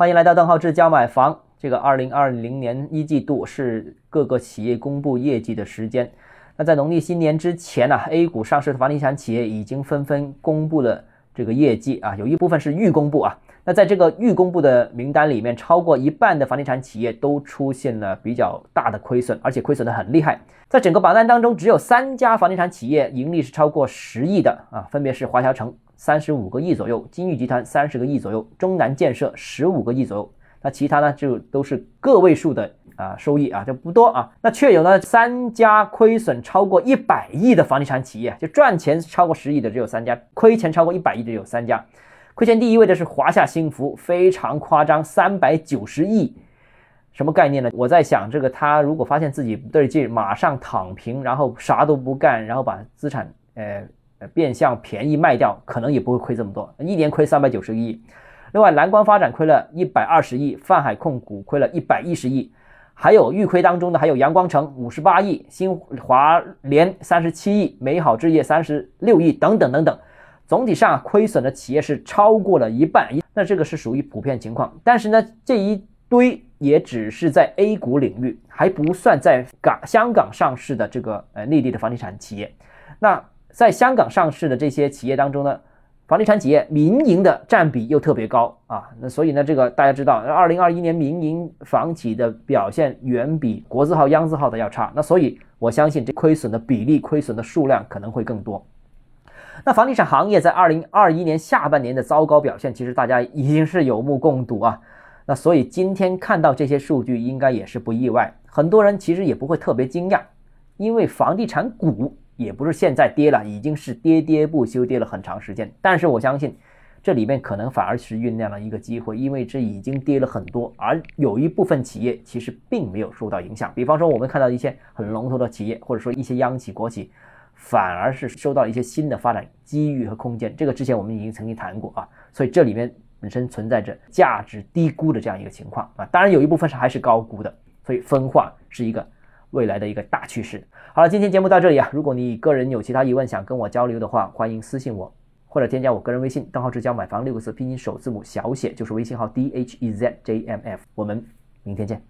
欢迎来到邓浩志教买房。这个二零二零年一季度是各个企业公布业绩的时间。那在农历新年之前呢，A 股上市的房地产企业已经纷纷公布了这个业绩啊，有一部分是预公布啊。那在这个预公布的名单里面，超过一半的房地产企业都出现了比较大的亏损，而且亏损的很厉害。在整个榜单当中，只有三家房地产企业盈利是超过十亿的啊，分别是华侨城三十五个亿左右，金域集团三十个亿左右，中南建设十五个亿左右。那其他呢，就都是个位数的啊收益啊，就不多啊。那却有呢三家亏损超过一百亿的房地产企业，就赚钱超过十亿的只有三家，亏钱超过一百亿的有三家。亏钱第一位的是华夏幸福，非常夸张，三百九十亿，什么概念呢？我在想，这个他如果发现自己不对劲，马上躺平，然后啥都不干，然后把资产呃变相便宜卖掉，可能也不会亏这么多，一年亏三百九十亿。另外，蓝光发展亏了一百二十亿，泛海控股亏了一百一十亿，还有预亏当中的还有阳光城五十八亿，新华联三十七亿，美好置业三十六亿等等等等。总体上亏损的企业是超过了一半，那这个是属于普遍情况。但是呢，这一堆也只是在 A 股领域，还不算在港香港上市的这个呃内地的房地产企业。那在香港上市的这些企业当中呢？房地产企业民营的占比又特别高啊，那所以呢，这个大家知道，二零二一年民营房企的表现远比国字号、央字号的要差，那所以我相信这亏损的比例、亏损的数量可能会更多。那房地产行业在二零二一年下半年的糟糕表现，其实大家已经是有目共睹啊。那所以今天看到这些数据，应该也是不意外，很多人其实也不会特别惊讶，因为房地产股。也不是现在跌了，已经是跌跌不休，跌了很长时间。但是我相信，这里面可能反而是酝酿了一个机会，因为这已经跌了很多，而有一部分企业其实并没有受到影响。比方说，我们看到一些很龙头的企业，或者说一些央企、国企，反而是受到一些新的发展机遇和空间。这个之前我们已经曾经谈过啊，所以这里面本身存在着价值低估的这样一个情况啊。当然有一部分是还是高估的，所以分化是一个。未来的一个大趋势。好了，今天节目到这里啊。如果你个人有其他疑问想跟我交流的话，欢迎私信我，或者添加我个人微信，账号是教买房六个字拼音首字母小写，就是微信号 d h e z j m f。我们明天见。